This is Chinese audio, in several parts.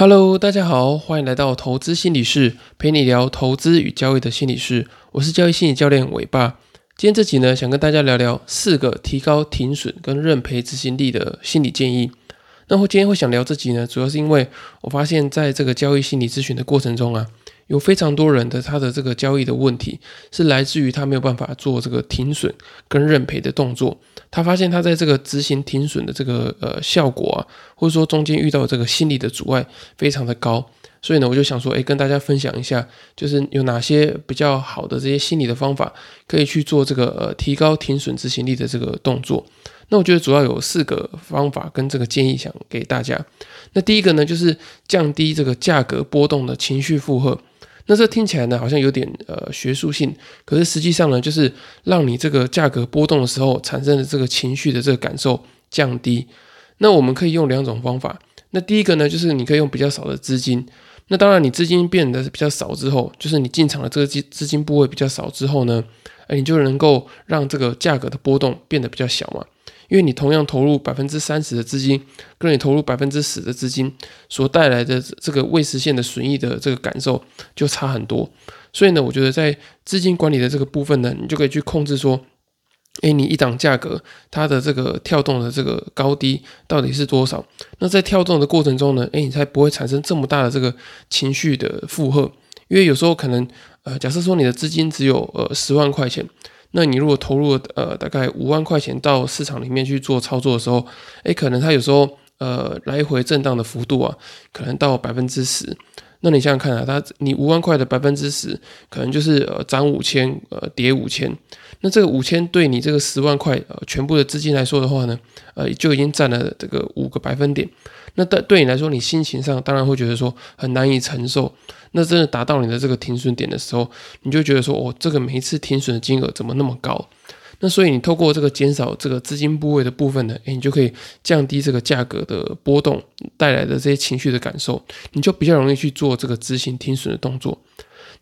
Hello，大家好，欢迎来到投资心理室，陪你聊投资与交易的心理室。我是交易心理教练伟爸。今天这集呢，想跟大家聊聊四个提高停损跟认赔执行力的心理建议。那我今天会想聊这集呢，主要是因为我发现在这个交易心理咨询的过程中啊。有非常多人的他的这个交易的问题是来自于他没有办法做这个停损跟认赔的动作，他发现他在这个执行停损的这个呃效果啊，或者说中间遇到这个心理的阻碍非常的高，所以呢我就想说，哎，跟大家分享一下，就是有哪些比较好的这些心理的方法可以去做这个呃提高停损执行力的这个动作。那我觉得主要有四个方法跟这个建议想给大家。那第一个呢，就是降低这个价格波动的情绪负荷。那这听起来呢，好像有点呃学术性，可是实际上呢，就是让你这个价格波动的时候产生的这个情绪的这个感受降低。那我们可以用两种方法。那第一个呢，就是你可以用比较少的资金。那当然，你资金变得比较少之后，就是你进场的这个资资金部位比较少之后呢，哎，你就能够让这个价格的波动变得比较小嘛。因为你同样投入百分之三十的资金，跟你投入百分之十的资金所带来的这个未实现的损益的这个感受就差很多。所以呢，我觉得在资金管理的这个部分呢，你就可以去控制说，哎，你一档价格它的这个跳动的这个高低到底是多少？那在跳动的过程中呢，哎，你才不会产生这么大的这个情绪的负荷。因为有时候可能，呃，假设说你的资金只有呃十万块钱。那你如果投入呃大概五万块钱到市场里面去做操作的时候，诶，可能它有时候呃来回震荡的幅度啊，可能到百分之十。那你想想看啊，它你五万块的百分之十，可能就是呃涨五千，呃跌五千。那这个五千对你这个十万块呃全部的资金来说的话呢，呃就已经占了这个五个百分点。那对对你来说，你心情上当然会觉得说很难以承受。那真的达到你的这个停损点的时候，你就觉得说，哦，这个每一次停损的金额怎么那么高？那所以你透过这个减少这个资金部位的部分呢，诶，你就可以降低这个价格的波动带来的这些情绪的感受，你就比较容易去做这个执行停损的动作。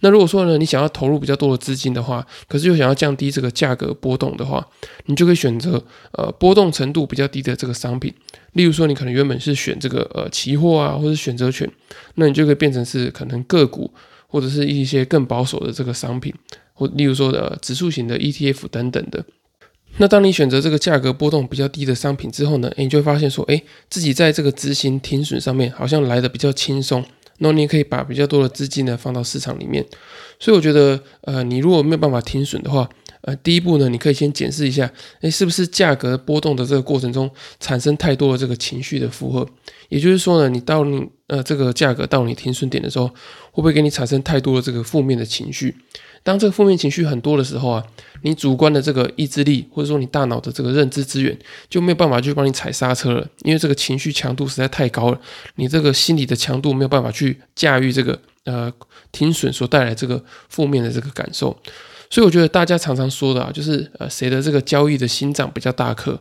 那如果说呢，你想要投入比较多的资金的话，可是又想要降低这个价格波动的话，你就可以选择呃波动程度比较低的这个商品。例如说，你可能原本是选这个呃期货啊，或者选择权，那你就可以变成是可能个股或者是一些更保守的这个商品，或例如说的指数型的 ETF 等等的。那当你选择这个价格波动比较低的商品之后呢，你就会发现说，哎，自己在这个执行停损上面好像来的比较轻松。那你也可以把比较多的资金呢放到市场里面，所以我觉得，呃，你如果没有办法停损的话，呃，第一步呢，你可以先检视一下，诶，是不是价格波动的这个过程中产生太多的这个情绪的负荷？也就是说呢，你到你呃这个价格到你停损点的时候，会不会给你产生太多的这个负面的情绪？当这个负面情绪很多的时候啊，你主观的这个意志力或者说你大脑的这个认知资源就没有办法去帮你踩刹车了，因为这个情绪强度实在太高了，你这个心理的强度没有办法去驾驭这个呃停损所带来这个负面的这个感受。所以我觉得大家常常说的啊，就是呃谁的这个交易的心脏比较大颗？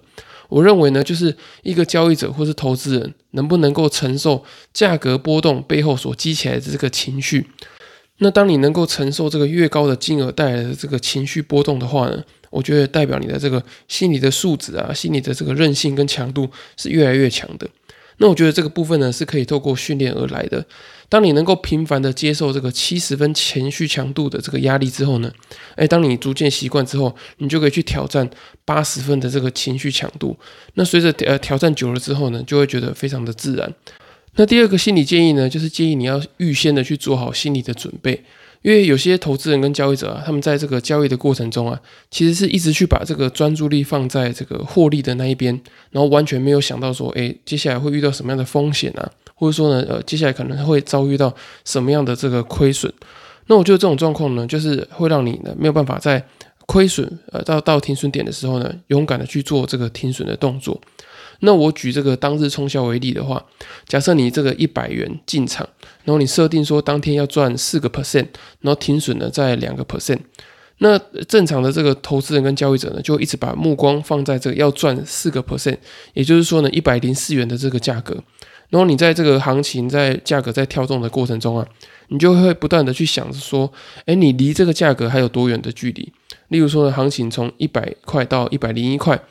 我认为呢，就是一个交易者或是投资人能不能够承受价格波动背后所激起来的这个情绪。那当你能够承受这个越高的金额带来的这个情绪波动的话呢，我觉得代表你的这个心理的素质啊，心理的这个韧性跟强度是越来越强的。那我觉得这个部分呢是可以透过训练而来的。当你能够频繁的接受这个七十分情绪强度的这个压力之后呢，哎，当你逐渐习惯之后，你就可以去挑战八十分的这个情绪强度。那随着呃挑战久了之后呢，就会觉得非常的自然。那第二个心理建议呢，就是建议你要预先的去做好心理的准备，因为有些投资人跟交易者啊，他们在这个交易的过程中啊，其实是一直去把这个专注力放在这个获利的那一边，然后完全没有想到说，哎，接下来会遇到什么样的风险啊，或者说呢，呃，接下来可能会遭遇到什么样的这个亏损。那我觉得这种状况呢，就是会让你呢没有办法在亏损呃到到停损点的时候呢，勇敢的去做这个停损的动作。那我举这个当日冲销为例的话，假设你这个一百元进场，然后你设定说当天要赚四个 percent，然后停损呢在两个 percent，那正常的这个投资人跟交易者呢，就一直把目光放在这个要赚四个 percent，也就是说呢一百零四元的这个价格，然后你在这个行情在价格在跳动的过程中啊，你就会不断的去想着说，哎，你离这个价格还有多远的距离？例如说呢，行情从一百块到一百零一块。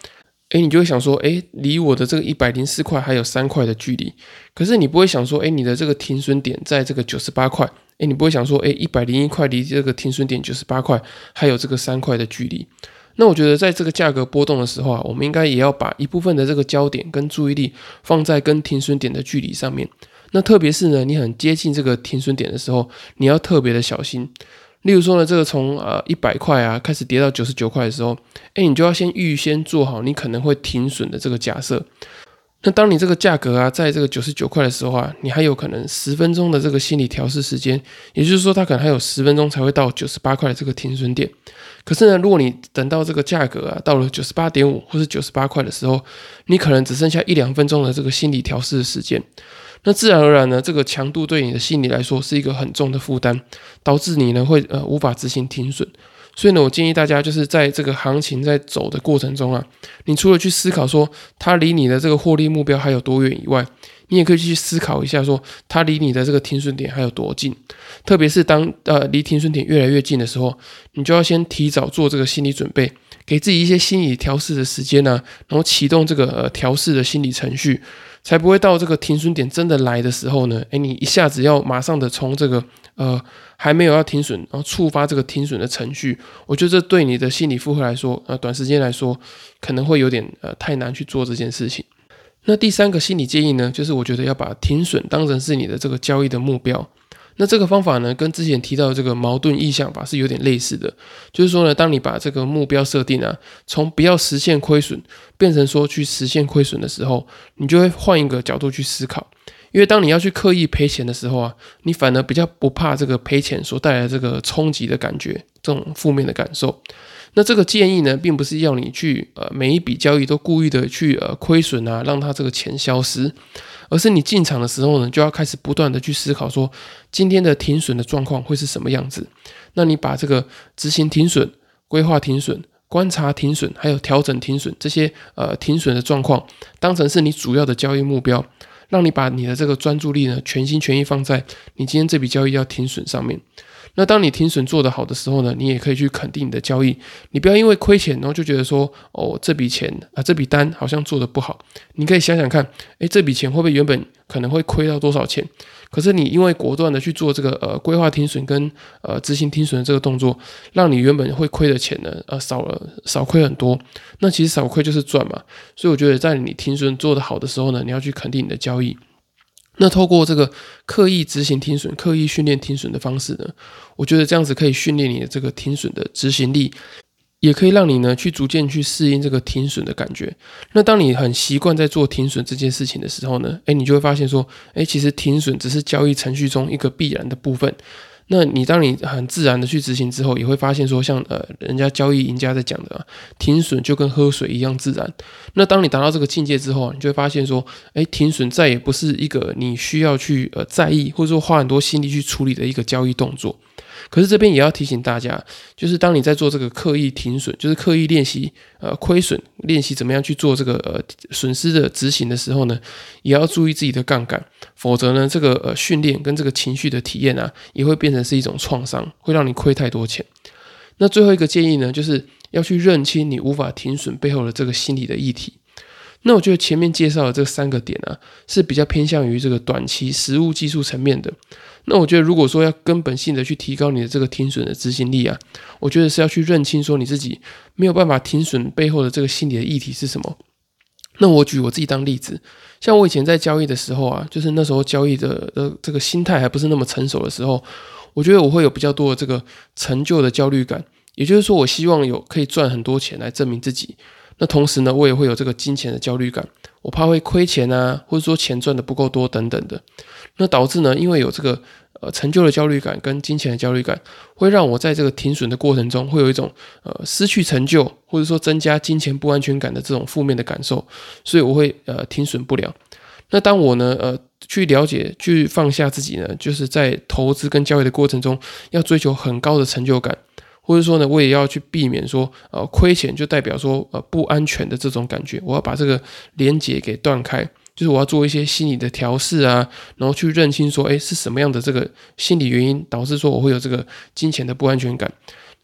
哎，你就会想说，哎，离我的这个一百零四块还有三块的距离。可是你不会想说，哎，你的这个停损点在这个九十八块，哎，你不会想说，哎，一百零一块离这个停损点九十八块还有这个三块的距离。那我觉得，在这个价格波动的时候啊，我们应该也要把一部分的这个焦点跟注意力放在跟停损点的距离上面。那特别是呢，你很接近这个停损点的时候，你要特别的小心。例如说呢，这个从呃一百块啊开始跌到九十九块的时候，哎，你就要先预先做好你可能会停损的这个假设。那当你这个价格啊，在这个九十九块的时候啊，你还有可能十分钟的这个心理调试时间，也就是说，它可能还有十分钟才会到九十八块的这个停损点。可是呢，如果你等到这个价格啊到了九十八点五或是九十八块的时候，你可能只剩下一两分钟的这个心理调试时间。那自然而然呢，这个强度对你的心理来说是一个很重的负担，导致你呢会呃无法执行停损。所以呢，我建议大家就是在这个行情在走的过程中啊，你除了去思考说它离你的这个获利目标还有多远以外，你也可以去思考一下说它离你的这个停损点还有多近。特别是当呃离停损点越来越近的时候，你就要先提早做这个心理准备，给自己一些心理调试的时间呢，然后启动这个呃调试的心理程序。才不会到这个停损点真的来的时候呢？诶，你一下子要马上的从这个呃还没有要停损，然后触发这个停损的程序，我觉得这对你的心理负荷来说，呃，短时间来说可能会有点呃太难去做这件事情。那第三个心理建议呢，就是我觉得要把停损当成是你的这个交易的目标。那这个方法呢，跟之前提到的这个矛盾意向法是有点类似的，就是说呢，当你把这个目标设定啊，从不要实现亏损，变成说去实现亏损的时候，你就会换一个角度去思考，因为当你要去刻意赔钱的时候啊，你反而比较不怕这个赔钱所带来这个冲击的感觉，这种负面的感受。那这个建议呢，并不是要你去呃每一笔交易都故意的去呃亏损啊，让它这个钱消失。而是你进场的时候呢，就要开始不断的去思考说，今天的停损的状况会是什么样子。那你把这个执行停损、规划停损、观察停损，还有调整停损这些呃停损的状况，当成是你主要的交易目标，让你把你的这个专注力呢，全心全意放在你今天这笔交易要停损上面。那当你停损做得好的时候呢，你也可以去肯定你的交易。你不要因为亏钱，然后就觉得说，哦，这笔钱啊，这笔单好像做的不好。你可以想想看，诶，这笔钱会不会原本可能会亏到多少钱？可是你因为果断的去做这个呃规划停损跟呃执行停损的这个动作，让你原本会亏的钱呢，呃少了少亏很多。那其实少亏就是赚嘛。所以我觉得在你停损做得好的时候呢，你要去肯定你的交易。那透过这个刻意执行停损、刻意训练停损的方式呢，我觉得这样子可以训练你的这个停损的执行力，也可以让你呢去逐渐去适应这个停损的感觉。那当你很习惯在做停损这件事情的时候呢，诶，你就会发现说，诶，其实停损只是交易程序中一个必然的部分。那你当你很自然的去执行之后，也会发现说，像呃人家交易赢家在讲的，啊，停损就跟喝水一样自然。那当你达到这个境界之后，你就会发现说，哎，停损再也不是一个你需要去呃在意或者说花很多心力去处理的一个交易动作。可是这边也要提醒大家，就是当你在做这个刻意停损，就是刻意练习呃亏损，练习怎么样去做这个呃损失的执行的时候呢，也要注意自己的杠杆，否则呢，这个呃训练跟这个情绪的体验啊，也会变成是一种创伤，会让你亏太多钱。那最后一个建议呢，就是要去认清你无法停损背后的这个心理的议题。那我觉得前面介绍的这三个点啊，是比较偏向于这个短期实物技术层面的。那我觉得，如果说要根本性的去提高你的这个停损的执行力啊，我觉得是要去认清说你自己没有办法停损背后的这个心理的议题是什么。那我举我自己当例子，像我以前在交易的时候啊，就是那时候交易的呃这个心态还不是那么成熟的时候，我觉得我会有比较多的这个成就的焦虑感，也就是说，我希望有可以赚很多钱来证明自己。那同时呢，我也会有这个金钱的焦虑感，我怕会亏钱啊，或者说钱赚的不够多等等的。那导致呢，因为有这个呃成就的焦虑感跟金钱的焦虑感，会让我在这个停损的过程中，会有一种呃失去成就，或者说增加金钱不安全感的这种负面的感受，所以我会呃停损不了。那当我呢呃去了解、去放下自己呢，就是在投资跟交易的过程中，要追求很高的成就感。或者说呢，我也要去避免说，呃，亏钱就代表说，呃，不安全的这种感觉。我要把这个连接给断开，就是我要做一些心理的调试啊，然后去认清说，哎，是什么样的这个心理原因导致说我会有这个金钱的不安全感。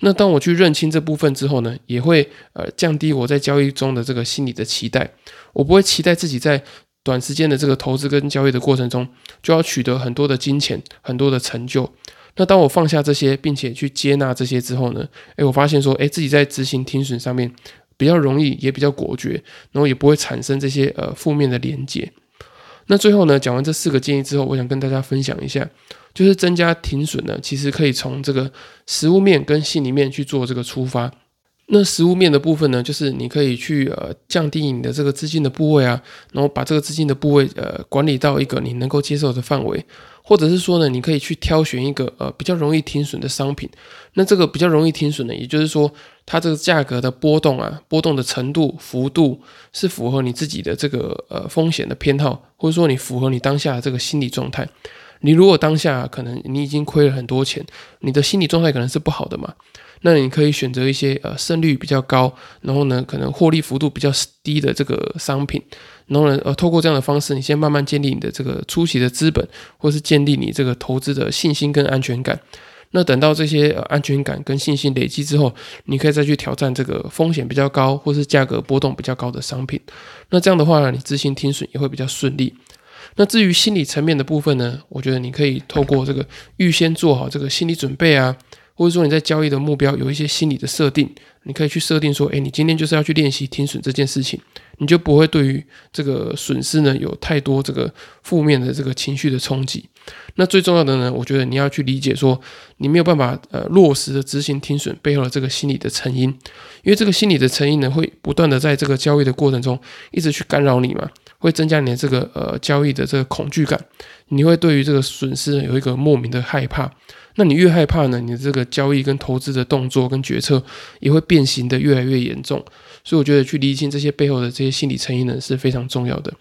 那当我去认清这部分之后呢，也会呃降低我在交易中的这个心理的期待。我不会期待自己在短时间的这个投资跟交易的过程中就要取得很多的金钱、很多的成就。那当我放下这些，并且去接纳这些之后呢，诶，我发现说，诶，自己在执行停损上面比较容易，也比较果决，然后也不会产生这些呃负面的连接。那最后呢，讲完这四个建议之后，我想跟大家分享一下。就是增加停损呢，其实可以从这个实物面跟心里面去做这个出发。那实物面的部分呢，就是你可以去呃降低你的这个资金的部位啊，然后把这个资金的部位呃管理到一个你能够接受的范围，或者是说呢，你可以去挑选一个呃比较容易停损的商品。那这个比较容易停损呢，也就是说它这个价格的波动啊，波动的程度幅度是符合你自己的这个呃风险的偏好，或者说你符合你当下这个心理状态。你如果当下可能你已经亏了很多钱，你的心理状态可能是不好的嘛？那你可以选择一些呃胜率比较高，然后呢可能获利幅度比较低的这个商品，然后呢呃透过这样的方式，你先慢慢建立你的这个初期的资本，或是建立你这个投资的信心跟安全感。那等到这些呃安全感跟信心累积之后，你可以再去挑战这个风险比较高或是价格波动比较高的商品。那这样的话呢，你执行停损也会比较顺利。那至于心理层面的部分呢，我觉得你可以透过这个预先做好这个心理准备啊，或者说你在交易的目标有一些心理的设定，你可以去设定说，哎，你今天就是要去练习停损这件事情，你就不会对于这个损失呢有太多这个负面的这个情绪的冲击。那最重要的呢，我觉得你要去理解说，你没有办法呃落实的执行停损背后的这个心理的成因，因为这个心理的成因呢，会不断的在这个交易的过程中一直去干扰你嘛。会增加你的这个呃交易的这个恐惧感，你会对于这个损失有一个莫名的害怕。那你越害怕呢，你的这个交易跟投资的动作跟决策也会变形的越来越严重。所以我觉得去理清这些背后的这些心理成因呢是非常重要的。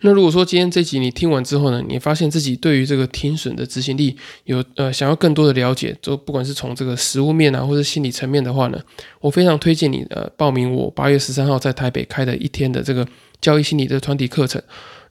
那如果说今天这集你听完之后呢，你发现自己对于这个停损的执行力有呃想要更多的了解，就不管是从这个实物面啊，或者心理层面的话呢，我非常推荐你呃报名我八月十三号在台北开的一天的这个。交易心理的团体课程，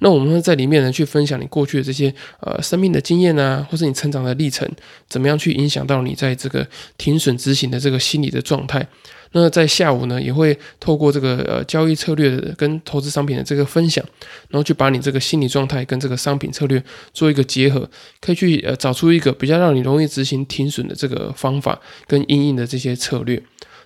那我们会在里面呢去分享你过去的这些呃生命的经验啊，或是你成长的历程，怎么样去影响到你在这个停损执行的这个心理的状态。那在下午呢，也会透过这个呃交易策略跟投资商品的这个分享，然后去把你这个心理状态跟这个商品策略做一个结合，可以去呃找出一个比较让你容易执行停损的这个方法跟应应的这些策略。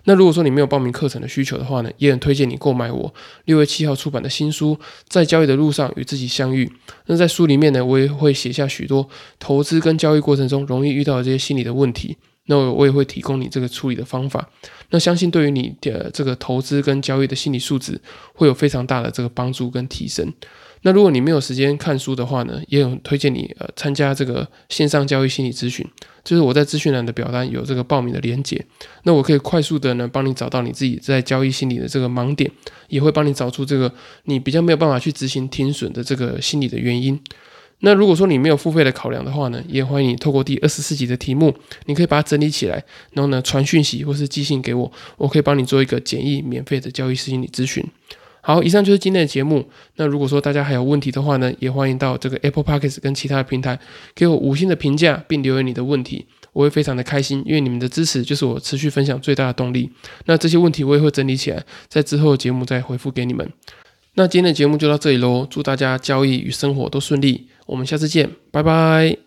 那如果说你没有报名课程的需求的话呢，也很推荐你购买我六月七号出版的新书《在交易的路上与自己相遇》。那在书里面呢，我也会写下许多投资跟交易过程中容易遇到的这些心理的问题。那我也会提供你这个处理的方法。那相信对于你的这个投资跟交易的心理素质会有非常大的这个帮助跟提升。那如果你没有时间看书的话呢，也很推荐你呃参加这个线上交易心理咨询，就是我在资讯栏的表单有这个报名的连结，那我可以快速的呢帮你找到你自己在交易心理的这个盲点，也会帮你找出这个你比较没有办法去执行停损的这个心理的原因。那如果说你没有付费的考量的话呢，也欢迎你透过第二十四集的题目，你可以把它整理起来，然后呢传讯息或是寄信给我，我可以帮你做一个简易免费的交易心理咨询。好，以上就是今天的节目。那如果说大家还有问题的话呢，也欢迎到这个 Apple Podcast 跟其他的平台给我五星的评价，并留言你的问题，我会非常的开心，因为你们的支持就是我持续分享最大的动力。那这些问题我也会整理起来，在之后的节目再回复给你们。那今天的节目就到这里喽，祝大家交易与生活都顺利，我们下次见，拜拜。